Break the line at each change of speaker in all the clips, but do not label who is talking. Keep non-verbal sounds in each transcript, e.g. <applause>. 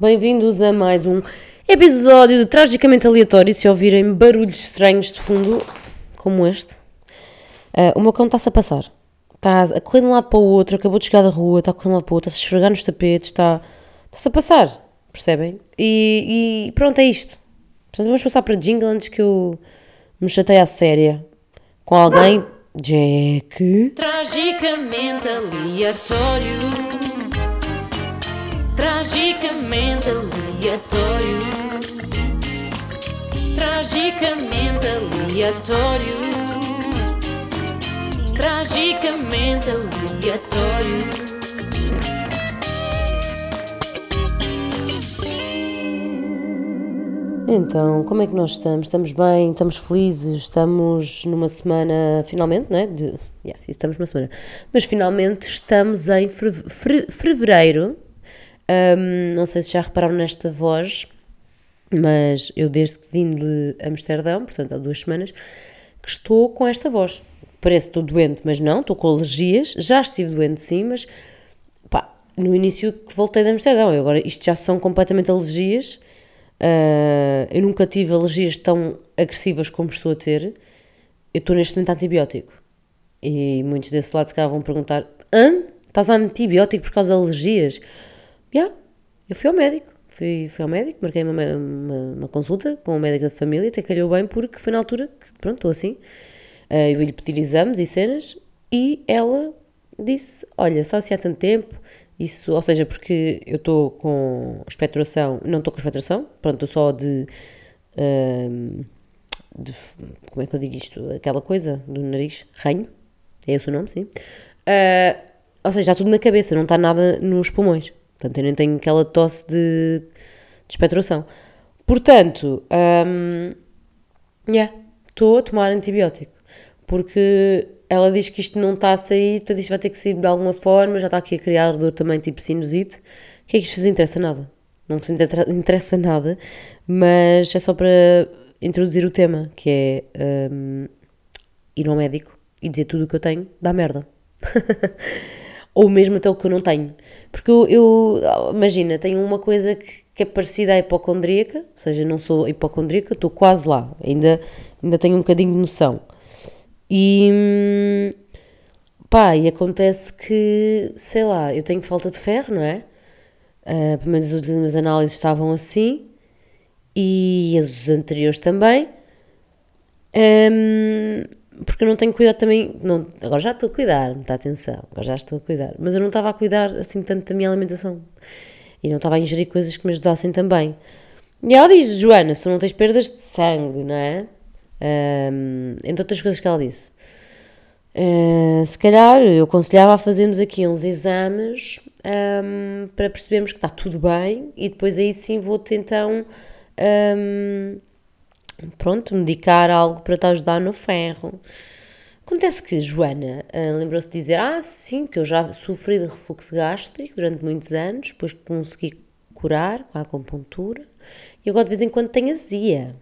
bem-vindos a mais um episódio de Tragicamente Aleatório. Se ouvirem barulhos estranhos de fundo, como este, uh, o meu cão está-se a passar. Está a correr de um lado para o outro, acabou de chegar da rua, está a correr de um lado para o outro, está-se a esfregar nos tapetes, está, está-se a passar, percebem? E, e, pronto, é isto. Portanto, vamos passar para jingle antes que eu me chateie à séria com alguém. Jack.
Tragicamente aleatório. Tragicamente aleatório. Tragicamente aleatório. Tragicamente aleatório.
Então, como é que nós estamos? Estamos bem? Estamos felizes? Estamos numa semana, finalmente, não é? De, yeah, estamos numa semana. Mas finalmente estamos em fevereiro. Um, não sei se já repararam nesta voz, mas eu desde que vim de Amsterdão, portanto há duas semanas, que estou com esta voz. Parece que estou doente, mas não, estou com alergias. Já estive doente sim, mas pá, no início que voltei de Amsterdão. Eu agora isto já são completamente alergias Uh, eu nunca tive alergias tão agressivas como estou a ter. Eu estou neste momento antibiótico. E muitos desse lado se calhar vão perguntar: Hã? Estás a antibiótico por causa de alergias? Yeah, eu fui ao médico. Fui, fui ao médico, marquei uma, uma, uma, consulta com o médico da família, até calhou bem porque foi na altura que, pronto, estou assim. Uh, eu lhe pedir exames e cenas e ela disse: Olha, está assim há tanto tempo, isso, ou seja, porque eu estou com expectoração, não estou com expectoração, pronto, estou só de, uh, de, Como é que eu digo isto? Aquela coisa do nariz, ranho, é esse o nome, sim. Uh, ou seja, está tudo na cabeça, não está nada nos pulmões. Portanto, eu nem tenho aquela tosse de, de expectoração. Portanto, um, yeah, estou a tomar antibiótico. Porque ela diz que isto não está a sair, portanto isto vai ter que sair de alguma forma, já está aqui a criar dor também tipo sinusite. O que é que isto vos interessa nada? Não vos interessa <laughs> nada, mas é só para introduzir o tema, que é um, ir ao médico e dizer tudo o que eu tenho dá merda. <laughs> Ou mesmo até o que eu não tenho. Porque eu, eu imagina, tenho uma coisa que, que, é parecida à hipocondríaca, ou seja, não sou hipocondríaca, estou quase lá, ainda, ainda tenho um bocadinho de noção. E pá, e acontece que, sei lá, eu tenho falta de ferro, não é? Uh, pelo menos as últimas análises estavam assim e as anteriores também. Um, porque eu não tenho cuidado também. Não, agora já estou a cuidar, muita atenção, agora já estou a cuidar. Mas eu não estava a cuidar assim tanto da minha alimentação e não estava a ingerir coisas que me ajudassem também. E ela diz: Joana, se não tens perdas de sangue, não é? Um, entre outras coisas que ela disse. Uh, se calhar eu aconselhava a fazermos aqui uns exames um, para percebermos que está tudo bem e depois aí sim vou-te então um, pronto, medicar algo para te ajudar no ferro. Acontece que Joana uh, lembrou-se de dizer: Ah, sim, que eu já sofri de refluxo gástrico durante muitos anos, depois consegui curar com a acupuntura e agora de vez em quando tenho azia.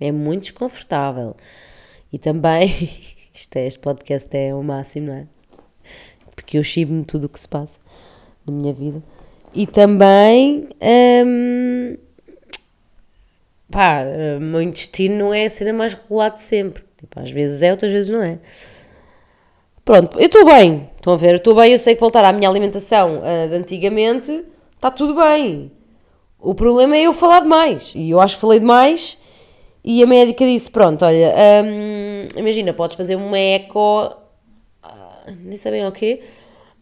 É muito desconfortável. E também, <laughs> isto é, este podcast é o máximo, não é? Porque eu chibo-me tudo o que se passa na minha vida. E também, hum, pá, o meu intestino não é a cena mais regulado sempre. Tipo, às vezes é, outras vezes não é. Pronto, eu estou bem. Estão a ver? Eu estou bem, eu sei que voltar à minha alimentação uh, de antigamente está tudo bem. O problema é eu falar demais. E eu acho que falei demais e a médica disse: Pronto, olha, hum, imagina, podes fazer uma eco, ah, nem sabem o quê,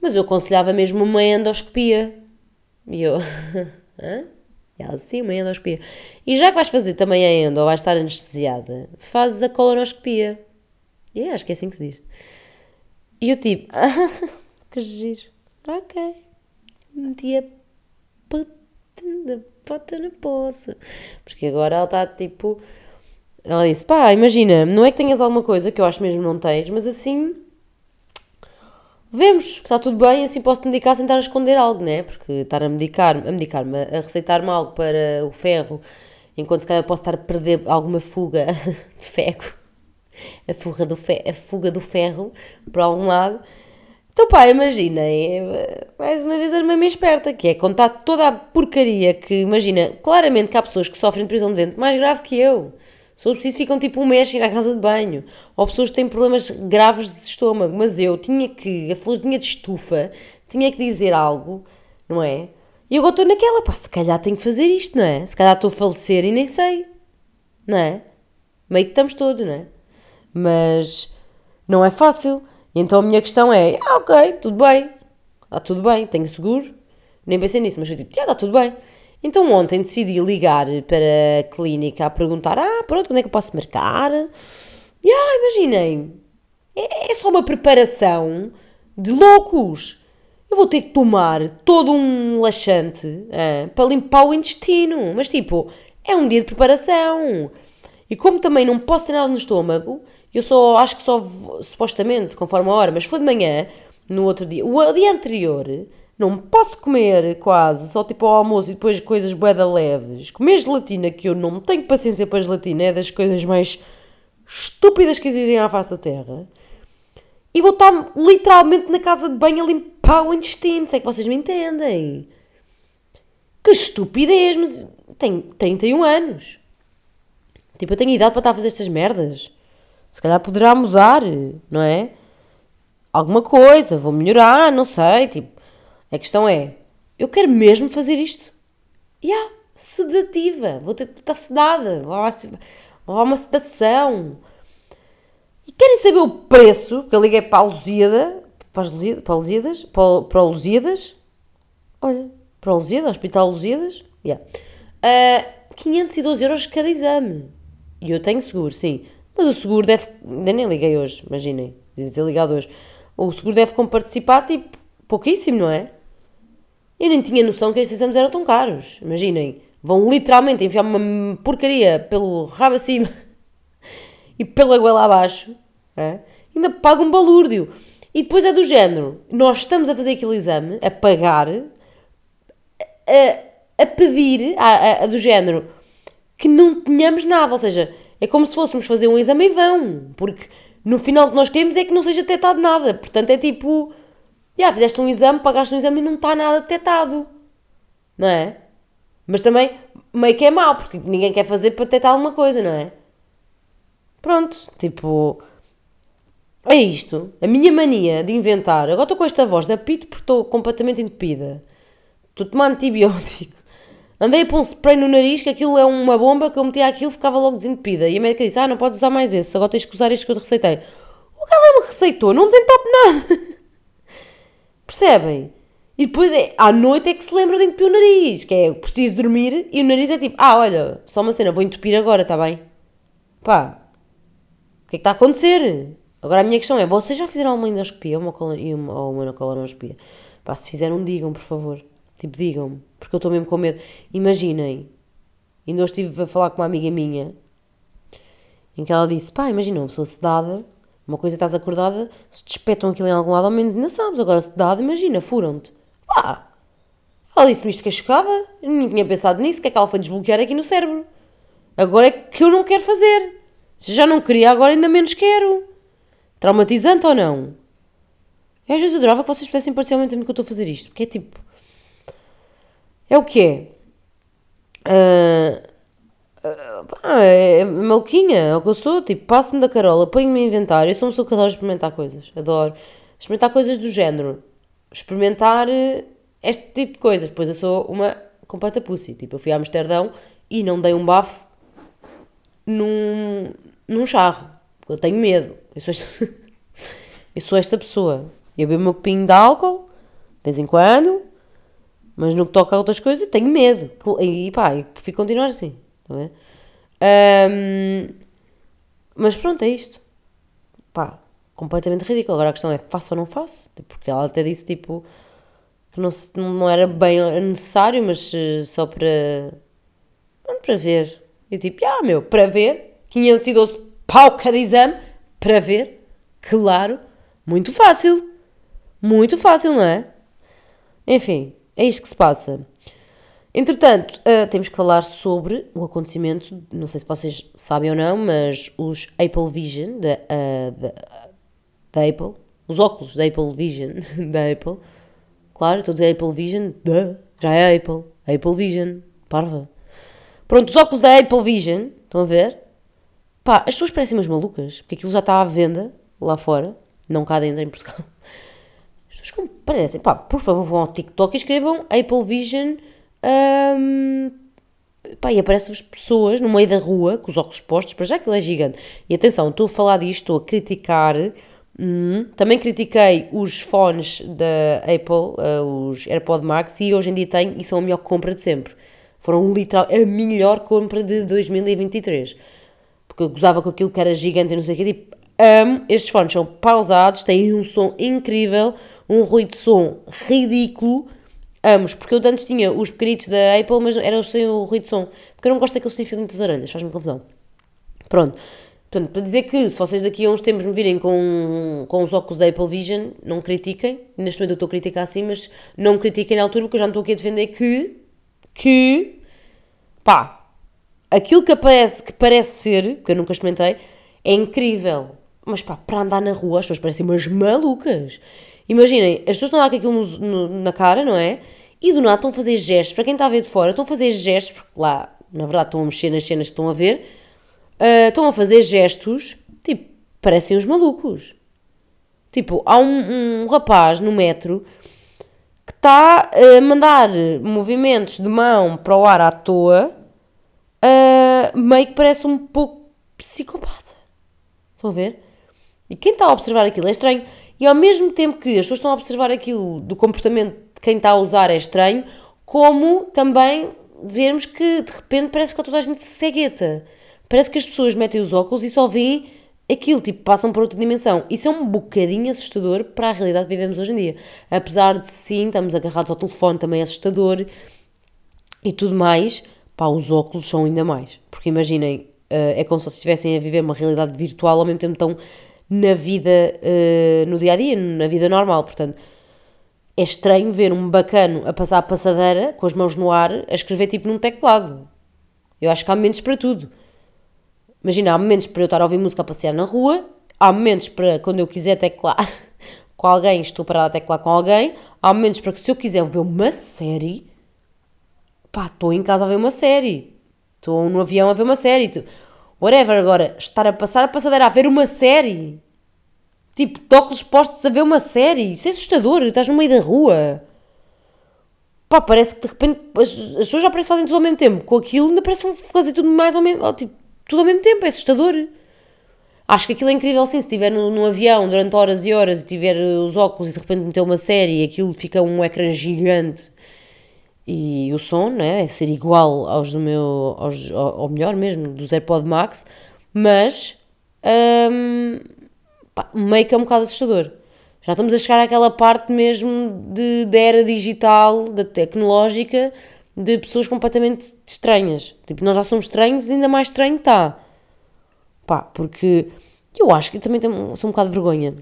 mas eu aconselhava mesmo uma endoscopia. E eu, <laughs> hã? E ela, sim, uma endoscopia. E já que vais fazer também a endo, ou vais estar anestesiada, fazes a colonoscopia. E é, acho que é assim que se diz. E eu tipo, ah, <laughs> que giro. Ok. Meti a pota na poça. Porque agora ela está tipo ela disse: pá, imagina, não é que tenhas alguma coisa que eu acho mesmo não tens, mas assim. Vemos que está tudo bem, assim posso-te medicar sem estar a esconder algo, né? Porque estar a medicar, a medicar-me, a receitar-me algo para o ferro, enquanto se calhar posso estar a perder alguma fuga <laughs> de ferro, a fuga do, fe a fuga do ferro para algum lado, Então pá, imaginem, eh, mais uma vez a minha esperta, que é contar toda a porcaria que, imagina, claramente que há pessoas que sofrem de prisão de ventre mais grave que eu. Se for preciso ficam tipo um mês sem ir à casa de banho. Ou pessoas que têm problemas graves de estômago. Mas eu tinha que, a florzinha de estufa, tinha que dizer algo, não é? E agora estou naquela, pá, se calhar tenho que fazer isto, não é? Se calhar estou a falecer e nem sei, não é? Meio que estamos todos, não é? Mas não é fácil. Então a minha questão é, ah, ok, tudo bem, está tudo bem, tenho seguro. Nem pensei nisso, mas eu tipo, já está tudo bem. Então ontem decidi ligar para a clínica a perguntar, ah, pronto, quando é que eu posso marcar? E ah, imaginem, é, é só uma preparação de loucos. Eu vou ter que tomar todo um laxante para limpar o intestino. Mas tipo, é um dia de preparação. E como também não posso ter nada no estômago, eu só acho que só supostamente, conforme a hora, mas foi de manhã, no outro dia, o dia anterior, não posso comer quase, só tipo ao almoço e depois coisas boeda leves. Comer gelatina, que eu não tenho paciência para gelatina, é das coisas mais estúpidas que existem à face da terra. E vou estar literalmente na casa de banho a limpar o intestino, se é que vocês me entendem. Que estupidez, mas tenho 31 anos. Tipo, eu tenho idade para estar a fazer estas merdas. Se calhar poderá mudar, não é? Alguma coisa, vou melhorar, não sei. Tipo, a questão é: eu quero mesmo fazer isto? E yeah, sedativa. Vou ter sedada. Vou a vou a uma sedação. E querem saber o preço? Que eu liguei para a Lusíada. Para, as para, a Lusíadas, para, para o Lusíadas. Olha, para o Lusíada, Hospital Lusíadas. Yeah. Ah, 512 euros cada exame. E eu tenho seguro, sim. Mas o seguro deve. Ainda nem liguei hoje, imaginem. Devia ter ligado hoje. O seguro deve comparticipar, tipo, pouquíssimo, não é? Eu nem tinha noção que estes exames eram tão caros. Imaginem. Vão literalmente enfiar uma porcaria pelo rabo acima <laughs> e pela goela abaixo. é? Ainda pagam um balúrdio. E depois é do género. Nós estamos a fazer aquele exame, a pagar, a, a pedir, a, a- a do género, que não tenhamos nada. Ou seja, é como se fôssemos fazer um exame em vão. Porque no final o que nós queremos é que não seja detectado nada. Portanto, é tipo, já fizeste um exame, pagaste um exame e não está nada detectado. Não é? Mas também, meio que é mau, porque tipo, ninguém quer fazer para detectar alguma coisa, não é? Pronto, tipo. É isto. A minha mania de inventar. Agora estou com esta voz da pito porque estou completamente entupida. Estou tomar antibiótico. Andei a pôr um spray no nariz, que aquilo é uma bomba, que eu metia aquilo ficava logo desentupida. E a médica disse: Ah, não podes usar mais esse, agora tens que usar este que eu te receitei. O que ela me receitou? Não desentope nada. <laughs> Percebem? E depois é, à noite é que se lembra de entupir o nariz, que é preciso dormir e o nariz é tipo: Ah, olha, só uma cena, vou entupir agora, está bem? Pá, o que é que está a acontecer? Agora a minha questão é: vocês já fizeram uma endoscopia uma e uma, ou uma colonoscopia? Pá, se fizeram, digam, por favor. Tipo, digam-me, porque eu estou mesmo com medo. Imaginem, ainda hoje estive a falar com uma amiga minha em que ela disse: pá, imagina uma pessoa sedada, uma coisa estás acordada, se te espetam aquilo em algum lado, ao menos ainda sabes. Agora, sedada, imagina, furam-te. Pá, ela disse-me isto que é chocada, nem tinha pensado nisso, o que é que ela foi desbloquear aqui no cérebro? Agora é que eu não quero fazer. Se já não queria, agora ainda menos quero. Traumatizante ou não? Eu às vezes adorava que vocês pudessem ao mesmo tempo que eu estou a fazer isto, porque é tipo. É o que é? Ah, ah, pá, é, é maluquinha, é o que eu sou. Tipo, passo-me da carola, ponho-me a inventar. Eu sou uma pessoa que adora experimentar coisas. Adoro. Experimentar coisas do género. Experimentar eh, este tipo de coisas. Depois eu sou uma completa pussy. Tipo, eu fui a Amsterdão e não dei um bafo num, num charro. Eu tenho medo. Eu sou esta, <laughs> eu sou esta pessoa. Eu bebo o meu copinho de álcool, de vez em quando, mas no que toca a outras coisas, tenho medo. E pá, e prefiro continuar assim. A ver? Ahm, mas pronto, é isto. Pá, completamente ridículo. Agora a questão é: faço ou não faço? Porque ela até disse tipo que não, se- não era bem necessário, mas eh, só para. Para ver. Eu tipo, ah, meu, para ver. 512 pau cada exame. Para ver. Claro. Muito fácil. Muito fácil, não é? Enfim, é isto que se passa. Entretanto, ah, temos que falar sobre o acontecimento, não sei se vocês sabem ou não, mas os Apple Vision da, ah, da, da Apple, os óculos da Apple Vision, <laughs> da Apple. Claro, estou a dizer Apple Vision, duh, já é Apple. Apple Vision, parva. Pronto, os óculos da Apple Vision, estão a ver? Pá, as pessoas parecem umas malucas, porque aquilo já está à venda lá fora, não cá dentro em Portugal. <laughs> As pessoas como parecem, pá, por favor vão ao TikTok e escrevam Apple Vision, hum, pá, e aparecem-vos pessoas no meio da rua com os óculos postos, para já que ele é gigante. E atenção, estou a falar disto, estou a criticar, hum, também critiquei os fones da Apple, uh, os AirPod Max, e hoje em dia tenho, e são a melhor compra de sempre. Foram literal a melhor compra de 2023 porque eu gozava com aquilo que era gigante e não sei o quê, tipo, amo, estes fones são pausados, têm um som incrível, um ruído de som ridículo, amos, porque eu antes tinha os pequenitos da Apple, mas eram sem o ruído de som, porque eu não gosto daqueles sem fio dentro das orelhas, faz-me confusão. Pronto. Portanto, para dizer que se vocês daqui a uns tempos me virem com, com os óculos da Apple Vision, não critiquem. Neste momento eu estou a criticar assim, mas não critiquem na altura, porque eu já não estou aqui a defender que, que, pá, aquilo que, aparece, que parece ser, que eu nunca experimentei, é incrível. Mas pá, para andar na rua as pessoas parecem umas malucas. Imaginem, as pessoas estão lá com aquilo no- no- na cara, não é? E do nada estão a fazer gestos, para quem está a ver de fora, estão a fazer gestos, porque lá, na verdade, estão a mexer nas cenas que estão a ver, ah, estão a fazer gestos, tipo, parecem os malucos. Tipo, há um, um rapaz no metro que está a mandar movimentos de mão para o ar à toa, ah, meio que parece um pouco psicopata. Estão a ver? E quem está a observar aquilo é estranho. E ao mesmo tempo que as pessoas estão a observar aquilo do comportamento quem está a usar é estranho, como também vermos que de repente parece que toda a gente cegueta. Parece que as pessoas metem os óculos e só veem aquilo, tipo, passam para outra dimensão. Isso é um bocadinho assustador para a realidade que vivemos hoje em dia. Apesar de sim, estamos agarrados ao telefone, também é assustador e tudo mais, pá, os óculos são ainda mais. Porque imaginem, eh, é como se estivessem a viver uma realidade virtual ao mesmo tempo estão na vida, eh, no dia a dia, na vida normal. Portanto, é estranho ver um bacano a passar a passadeira com as mãos no ar a escrever tipo num teclado. Eu acho que há momentos para tudo. Imagina, há momentos para eu estar a ouvir música a passear na rua, há momentos para quando eu quiser teclar <laughs> com alguém, estou parada a teclar com alguém, há momentos para que se eu quiser ver uma série, pá, estou em casa a ver uma série, estou no avião a ver uma série, whatever. Agora, estar a passar a passadeira a ver uma série, tipo, de óculos postos a ver uma série, isso é assustador, estás no meio da rua. Pá, parece que de repente as, as pessoas já parecem fazem tudo ao mesmo tempo. Com aquilo ainda parece que vão fazer tudo mais ao mesmo tipo, tudo ao mesmo tempo, é assustador. Acho que aquilo é incrível sim, se estiver no, no avião durante horas e horas e tiver os óculos e de repente meter uma série e aquilo fica um ecrã gigante e o som, né, deve ser igual aos do meu, aos, ao, ao melhor mesmo, dos AirPod Max, mas hum, pá, meio que é um bocado assustador. Já estamos a chegar àquela parte mesmo de, da era digital, da tecnológica, de pessoas completamente estranhas. Tipo, nós já somos estranhos, ainda mais estranho está. Pá, porque eu acho que eu também tenho, sou um bocado de vergonha.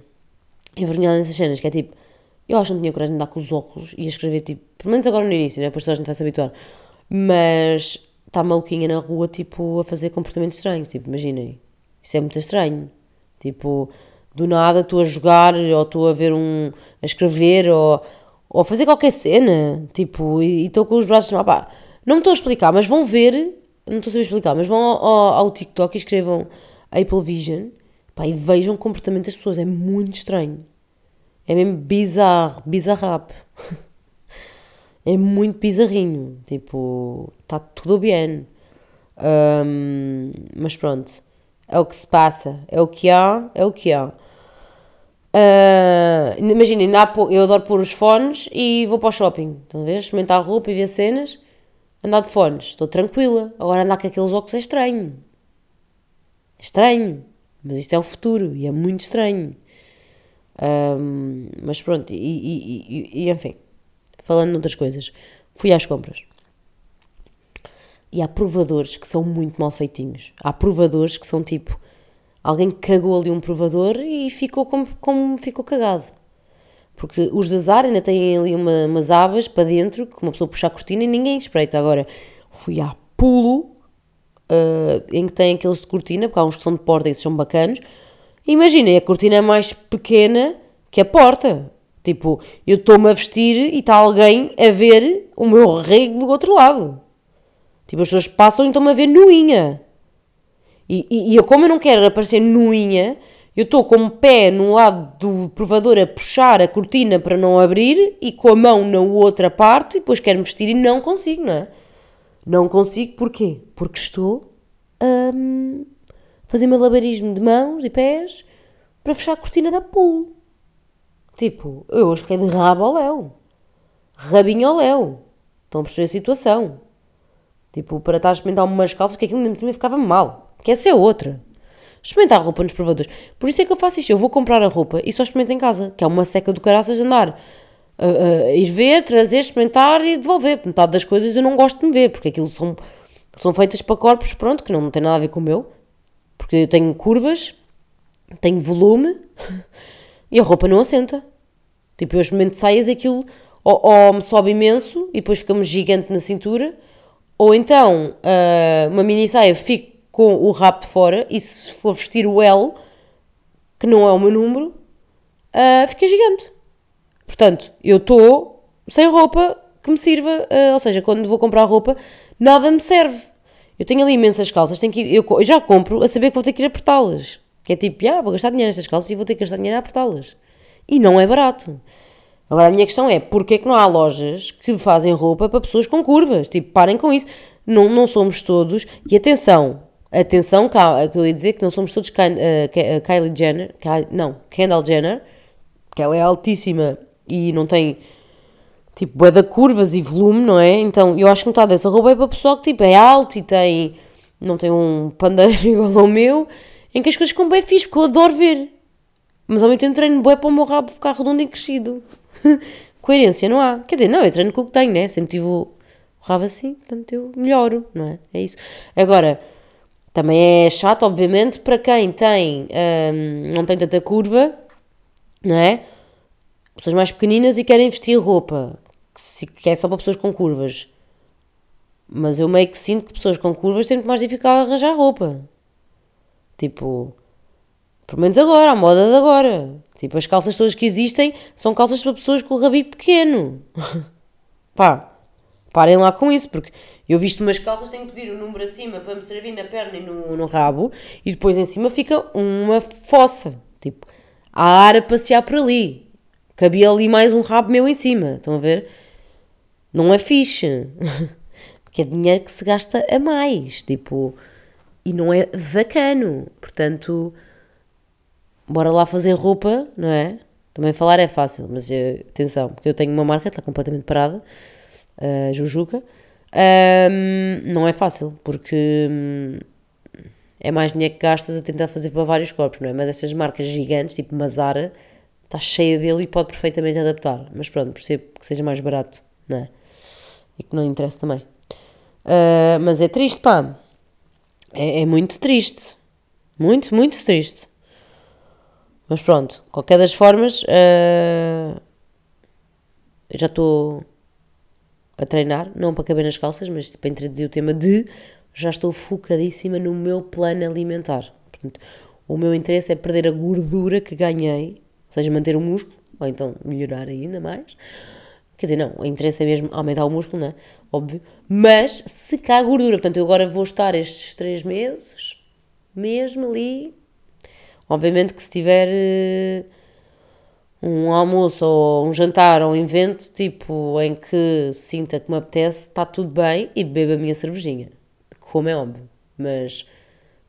Envergonhada nessas cenas, que é tipo, eu acho que não tinha coragem de andar com os óculos e a escrever tipo, pelo menos agora no início, né? depois toda a gente vai se habituar. Mas está maluquinha na rua, tipo, a fazer comportamentos estranhos. Tipo, imaginem, isso é muito estranho. Tipo, do nada estou a jogar ou estou a ver um. a escrever ou, ou a fazer qualquer cena. Tipo, e estou com os braços. Pá, não me estou a explicar, mas vão ver. Não estou a saber explicar, mas vão ao, ao, ao TikTok e escrevam Apple Vision pá, e vejam o comportamento das pessoas. É muito estranho. É mesmo bizarro, bizarrap. <laughs> é muito bizarrinho. Tipo, está tudo bem. Ahm, mas pronto, é o que se passa, é o que há, é o que há. Ah, Imaginem, eu adoro pôr os fones e vou para o shopping. Estão a ver? Experimentar roupa e ver cenas. Andar de fones, estou tranquila. Agora andar com aqueles óculos é estranho. É estranho. Mas isto é o futuro e é muito estranho. Ahm, mas pronto, e, e- e- e, enfim, falando noutras coisas, fui às compras. E há provadores que são muito mal feitinhos. Há provadores que são tipo, alguém cagou ali um provador e ficou como, como ficou cagado. Porque os da Zara ainda têm ali uma- umas abas para dentro, que uma pessoa puxa a cortina e ninguém espreita. Agora, fui à pulo, ah, em que tem aqueles de cortina, porque há uns que são de porta e esses são bacanos. Imaginem, a cortina é mais pequena que a porta. Tipo, eu estou-me a vestir e está alguém a ver o meu rego do outro lado. Tipo, as pessoas passam e estão-me a ver nuinha. E, e, e eu, como eu não quero aparecer nuinha, eu estou com o pé num lado do provador a puxar a cortina para não abrir e com a mão na outra parte e depois quero me vestir e não consigo, não é? Não consigo, porquê? Porque estou a hum, fazer malabarismo de mãos e pés para fechar a cortina da pool. Tipo, eu hoje fiquei de rabo ao léu. Rabinho ao léu. Estão a perceber a situação. Tipo, para estar a experimentar umas calças que aquilo nem ficava mal. Que essa é outra. Experimentar roupa nos provadores. Por isso é que eu faço isto. Eu vou comprar a roupa e só experimento em casa. Que é uma seca do caraças andar. a- a ir ver, trazer, experimentar e devolver. Metade das coisas eu não gosto de me ver. Porque aquilo são, são feitas para corpos, pronto, que não tem nada a ver com o meu. Porque eu tenho curvas, tenho volume <laughs> e a roupa não assenta. Tipo, eu experimento saias aquilo ou, ou me sobe imenso e depois ficamos gigante na cintura, ou então ah, uma mini saia fico com o rabo de fora e se for vestir o L, que não é o meu número, ah, fica gigante. Portanto, eu estou sem roupa que me sirva, ah, ou seja, quando vou comprar roupa, nada me serve. Eu tenho ali imensas calças, tenho que ir- eu, eu já compro a saber que vou ter que ir apertá-las. Que é tipo, ah, vou gastar dinheiro nestas calças e vou ter que gastar dinheiro a apertá-las. E não é barato. Agora a minha questão é, porquê é que não há lojas que fazem roupa para pessoas com curvas? Tipo, parem com isso. Não, não somos todos. E atenção, atenção, cá, que eu ia dizer que não somos todos eh, eh, Kylie Jenner, não, Kendall Jenner, que ela é altíssima e não tem tipo bué de curvas e volume, não é? Então eu acho que metade dessa roupa é para pessoal que tipo é alto e tem não tem um pandeiro <laughs> igual ao meu, em que as coisas ficam bem fixe, porque eu adoro ver. Mas ao mesmo tempo treino bué para o meu rabo ficar redondo e crescido. <laughs> Coerência não há. Quer dizer, não, eu treino com o que tenho, né? Sempre tive o rabo assim, portanto eu melhoro, não é? É isso. Agora, também é chato, obviamente, para quem tem, hum, não tem tanta curva, não é? Pessoas mais pequeninas e querem vestir roupa, que, se- que é só para pessoas com curvas. Mas eu meio que sinto que pessoas com curvas têm muito mais dificuldade de arranjar roupa. Tipo, pelo menos agora, a moda de agora. Tipo, as calças todas que existem são calças para pessoas com o rabinho pequeno. <laughs> Pá, parem lá com isso, porque eu visto umas calças, tenho que pedir o número acima para me servir na perna e no, no rabo, e depois em cima fica uma fossa. Tipo, há ar a passear por ali. Cabia ali mais um rabo meu em cima, estão a ver? Não é fixe. <laughs> Porque é dinheiro que se gasta a mais, tipo, e não é bacano. Portanto, bora lá fazer roupa, não é? Também falar é fácil, mas eh, atenção, porque eu tenho uma marca, está completamente parada, a Jujuca. Ahm, não é fácil, porque hum, é mais dinheiro que gastas a tentar fazer para vários corpos, não é? Mas estas marcas gigantes, tipo Mazara, está cheia dele e pode perfeitamente adaptar. Mas pronto, percebo que seja mais barato, não é? E que não interessa também. Ah, mas é triste, pá. É, é muito triste. Muito, muito triste. Mas pronto, qualquer das formas, ah, eu já estou a treinar, não para caber nas calças, mas para introduzir o tema de já estou focadíssima no meu plano alimentar. Portanto, o meu interesse é perder a gordura que ganhei, ou seja, manter o músculo, ou então melhorar ainda mais. Quer dizer, não, o interesse é mesmo aumentar o músculo, não é? Óbvio. Mas secar a gordura. Portanto, eu agora vou estar estes três meses, mesmo ali. Obviamente que se tiver eh, um almoço ou um jantar ou um evento, tipo, em que sinta que me apetece, está tudo bem e bebo a minha cervejinha. Como é óbvio. Mas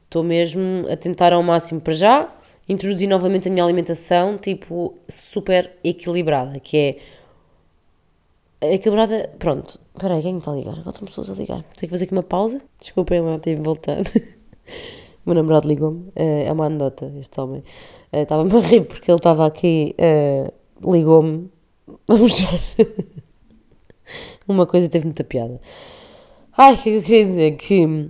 estou mesmo a tentar ao máximo para já introduzir novamente a minha alimentação, tipo, super equilibrada, que é equilibrada, pronto. Espera aí, quem me está a ligar? Agora estão pessoas a ligar. Tenho que fazer aqui uma pausa. Desculpem lá, tive de voltar. <laughs> O meu namorado ligou-me. eh, É uma anedota, este homem. Eh, Estava-me a rir porque ele estava aqui, eh, ligou-me. <laughs> Vamos ver. Uma coisa teve muita piada. Ai, o que eu queria dizer? Que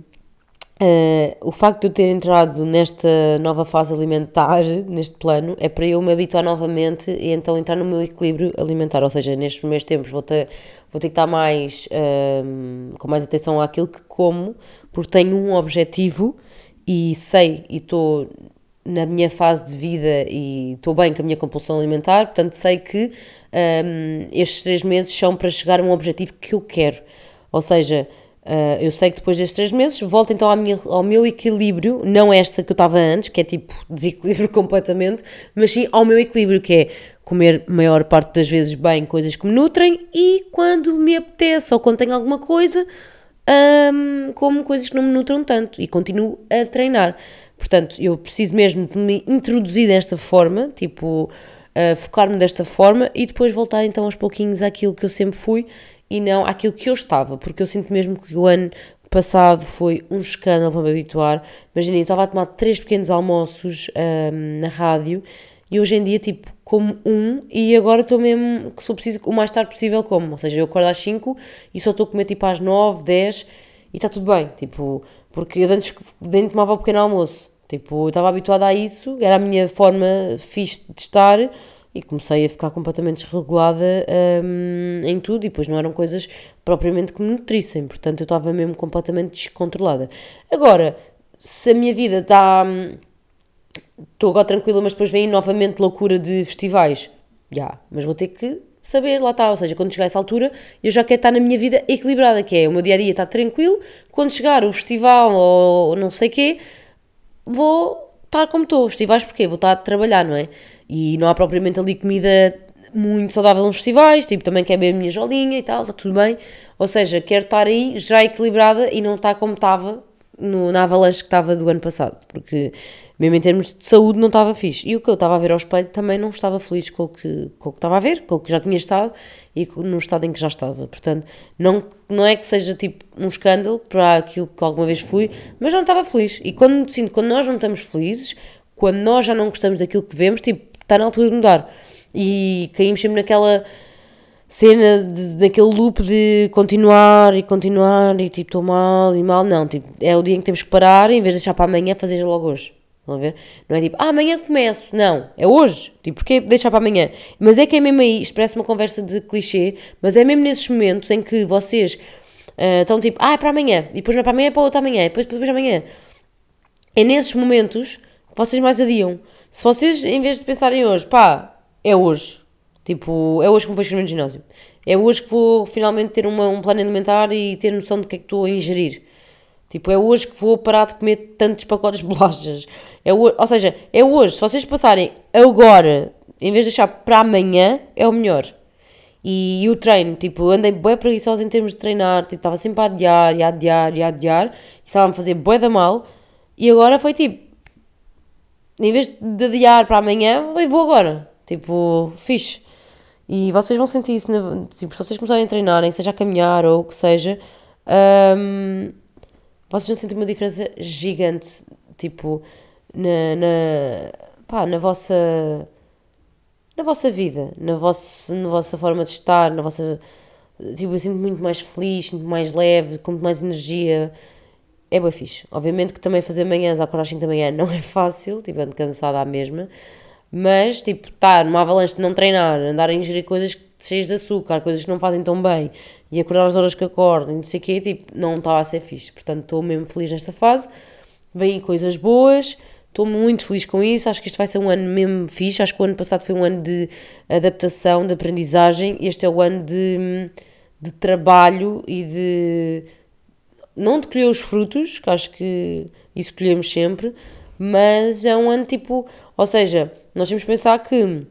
eh, o facto de eu ter entrado nesta nova fase alimentar, neste plano, é para eu me habituar novamente e então entrar no meu equilíbrio alimentar. Ou seja, nestes primeiros tempos vou ter, vou ter que estar mais, ehm, com mais atenção àquilo que como, porque tenho um objetivo e sei e estou na minha fase de vida e estou bem com a minha compulsão alimentar, portanto sei que um, estes três meses são para chegar a um objetivo que eu quero. Ou seja, uh, eu sei que depois destes três meses volto então minha, ao meu equilíbrio, não esta que eu estava antes, que é tipo <laughs> desequilíbrio completamente, mas sim ao meu equilíbrio, que é comer maior parte das vezes bem coisas que me nutrem e quando me apetece ou quando tenho alguma coisa, um, como coisas que não me nutram tanto e continuo a treinar. Portanto, eu preciso mesmo de me introduzir desta forma, tipo, uh, focar-me desta forma e depois voltar então aos pouquinhos àquilo que eu sempre fui e não àquilo que eu estava, porque eu sinto mesmo que o ano passado foi um escândalo para me habituar. Imagina, eu estava a tomar três pequenos almoços um, na rádio e hoje em dia, tipo, como um e agora estou mesmo que sou preciso o mais tarde possível como. Ou seja, eu acordo às 5 e só estou a comer tipo às 9, 10 e está tudo bem. Tipo, porque eu antes nem tomava o pequeno almoço. Tipo, eu estava habituada a isso, era a minha forma fixe de estar e comecei a ficar completamente desregulada um, em tudo e depois não eram coisas propriamente que me nutrissem, portanto eu estava mesmo completamente descontrolada. Agora, se a minha vida está. Estou agora tranquila, mas depois vem novamente loucura de festivais. Já, mas vou ter que saber, lá está. Ou seja, quando chegar a essa altura, eu já quero estar na minha vida equilibrada, que é o meu dia a dia está tranquilo. Quando chegar o festival ou não sei quê, vou estar como estou. Festivais porquê? Vou estar a trabalhar, não é? E não há propriamente ali comida muito saudável nos festivais, tipo, também quero beber a minha jolinha e tal, está tudo bem. Ou seja, quero estar aí já equilibrada e não estar como estava no, na avalanche que estava do ano passado, porque mesmo em termos de saúde não estava fixe. E o que eu estava a ver ao espelho também não estava feliz com o que, com o que estava a ver, com o que já tinha estado e no estado em que já estava. Portanto, não, não é que seja tipo um escândalo para aquilo que alguma vez fui, mas não estava feliz. E quando sinto, quando nós não estamos felizes, quando nós já não gostamos daquilo que vemos, tipo, está na altura de mudar. E caímos sempre naquela cena, de, daquele loop de continuar e continuar e tipo, estou mal e mal. Não, tipo, é o dia em que temos que parar em vez de deixar para amanhã, fazer logo hoje. Estão a ver? Não é tipo, ah, amanhã começo. Não, é hoje. Tipo, porquê deixar para amanhã? Mas é que é mesmo aí, isto parece uma conversa de clichê, mas é mesmo nesses momentos em que vocês uh, estão tipo, ah, é para amanhã, e depois não é para amanhã, é para outra amanhã, e depois, depois amanhã. É nesses momentos que vocês mais adiam. Se vocês, em vez de pensarem hoje, pá, é hoje. Tipo, é hoje que me vou inscrever no ginásio. É hoje que vou finalmente ter uma, um plano alimentar e ter noção do que é que estou a ingerir. Tipo, é hoje que vou parar de comer tantos pacotes de bolachas. É hoje, ou seja, é hoje. Se vocês passarem agora, em vez de deixar para amanhã, é o melhor. E, e o treino, tipo, andei bem preguiçosa em termos de treinar, tipo, estava sempre a adiar, e a adiar, e a adiar, e estava a fazer bué da mal, e agora foi tipo, em vez de adiar para amanhã, eu vou agora. Tipo, fixe. E vocês vão sentir isso, tipo, se vocês começarem a treinarem, seja a caminhar ou o que seja, um, vocês vão sentir uma diferença gigante, tipo, na, na, pá, na vossa na vossa vida, na, vossa na vossa forma de estar, na vossa tipo, eu sinto muito mais feliz, muito mais leve, com muito mais energia é bem fixe, obviamente que também fazer manhãs à coragem da manhã <laughs> não é fácil, tipo, ando cansada à mesma mas, tipo, estar numa avalanche de não treinar, andar a ingerir coisas cheias de açúcar, coisas que não fazem tão bem, e acordar às horas que acordo, e não sei o quê, tipo, não estava a ser fixe. Portanto, estou mesmo feliz nesta fase. Vêm coisas boas, estou muito feliz com isso. Acho que isto vai ser um ano mesmo fixe. Acho que o ano passado foi um ano de adaptação, de aprendizagem. Este é o ano de, de trabalho e de. Não de colher os frutos, que acho que isso colhemos sempre, mas é um ano tipo. Ou seja, nós temos que pensar que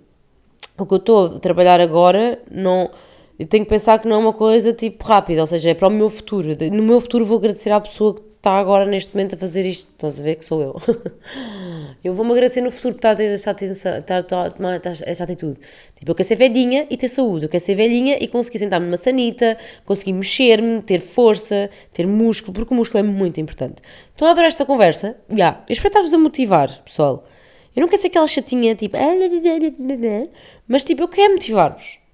o que eu estou a trabalhar agora não. Eu tenho que pensar que não é uma coisa tipo rápida, ou seja, é para o meu futuro. No meu futuro vou agradecer à pessoa que está agora neste momento a fazer isto. Estás a ver que sou eu. <laughs> eu vou-me agradecer no futuro por estar a ter esta, tomar esta atitude. Tipo, eu quero ser velhinha e ter saúde. Eu quero ser velhinha e conseguir sentar-me numa sanita, conseguir mexer-me, ter força, ter músculo, porque o músculo é muito importante. Estão a adorar esta conversa? Já. Yeah. Eu espero estar-vos a motivar, pessoal. Eu não quero ser aquela chatinha, tipo, ah, mas tipo, eu quero motivar-vos.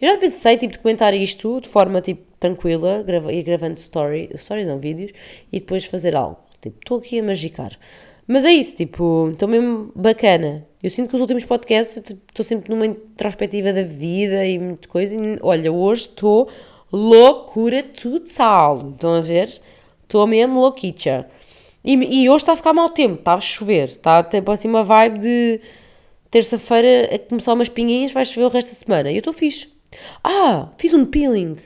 Eu já pensei, tipo, de comentar isto de forma, tipo, tranquila, grava, ir gravando story, stories, não vídeos, e depois fazer algo. Tipo, estou aqui a magicar. Mas é isso, tipo, estou mesmo bacana. Eu sinto que os últimos podcasts estou tipo, sempre numa introspectiva da vida e muita coisa. E, olha, hoje estou loucura total. Estão a ver? Estou mesmo louquicha. E, e hoje está a ficar mau tempo, está a chover, está tipo assim uma vibe de terça-feira a começar umas pinguinhas, vai chover o resto da semana. E eu estou fixe. Ah, fiz um peeling.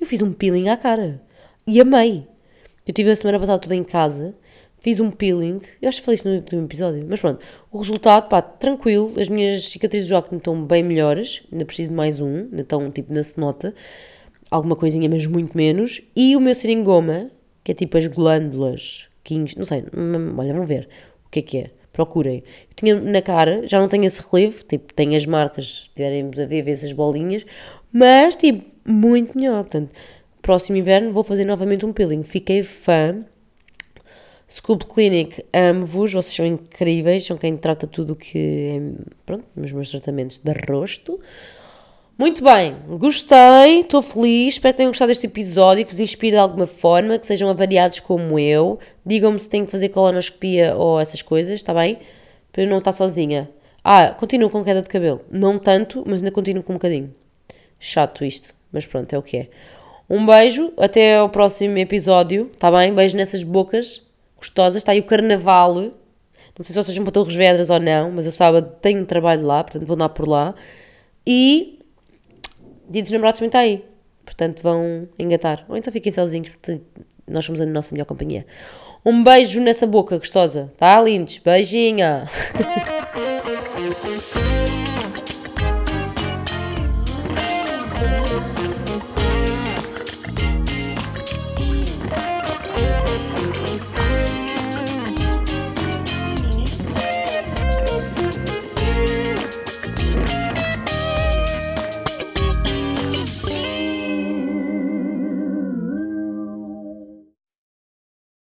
Eu fiz um peeling à cara. E amei. Eu tive a semana passada toda em casa, fiz um peeling. Eu acho que falei isto no último episódio, mas pronto. O resultado, pá, tranquilo. As minhas cicatrizes do acne estão bem melhores. Ainda preciso de mais um, estão tipo na nota. Alguma coisinha, mas muito menos. E o meu seringoma, que é tipo as glândulas, quinhos, não sei, hum, olha, vamos ver o que é que é. Procurem. Eu tinha na cara, já não tenho esse relevo, tipo, tenho as marcas, se tiverem a ver, ver essas bolinhas, mas, tipo, muito melhor. Portanto, próximo inverno vou fazer novamente um peeling. Fiquei fã. Sculpt Clinic, amo-vos, vocês são incríveis, são quem trata tudo que é, pronto, nos meus tratamentos de rosto. Muito bem, gostei, estou feliz, espero que tenham gostado deste episódio, que vos inspire de alguma forma, que sejam avariados como eu. Digam-me se têm que fazer colonoscopia ou essas coisas, está bem? Para eu não estar sozinha. Ah, continuo com queda de cabelo. Não tanto, mas ainda continuo com um bocadinho. Chato isto, mas pronto, é o que é. Um beijo, até ao próximo episódio, está bem? Beijo nessas bocas gostosas. Está aí o carnaval. Não sei se vocês vão para Torres Vedras ou não, mas eu sábado tenho trabalho lá, portanto vou andar por lá. E dia dos namorados também está aí. Portanto, vão engatar. Ou então fiquem sozinhos, porque nós somos a nossa melhor companhia. Um beijo nessa boca gostosa, tá, lindos? Beijinha! <laughs>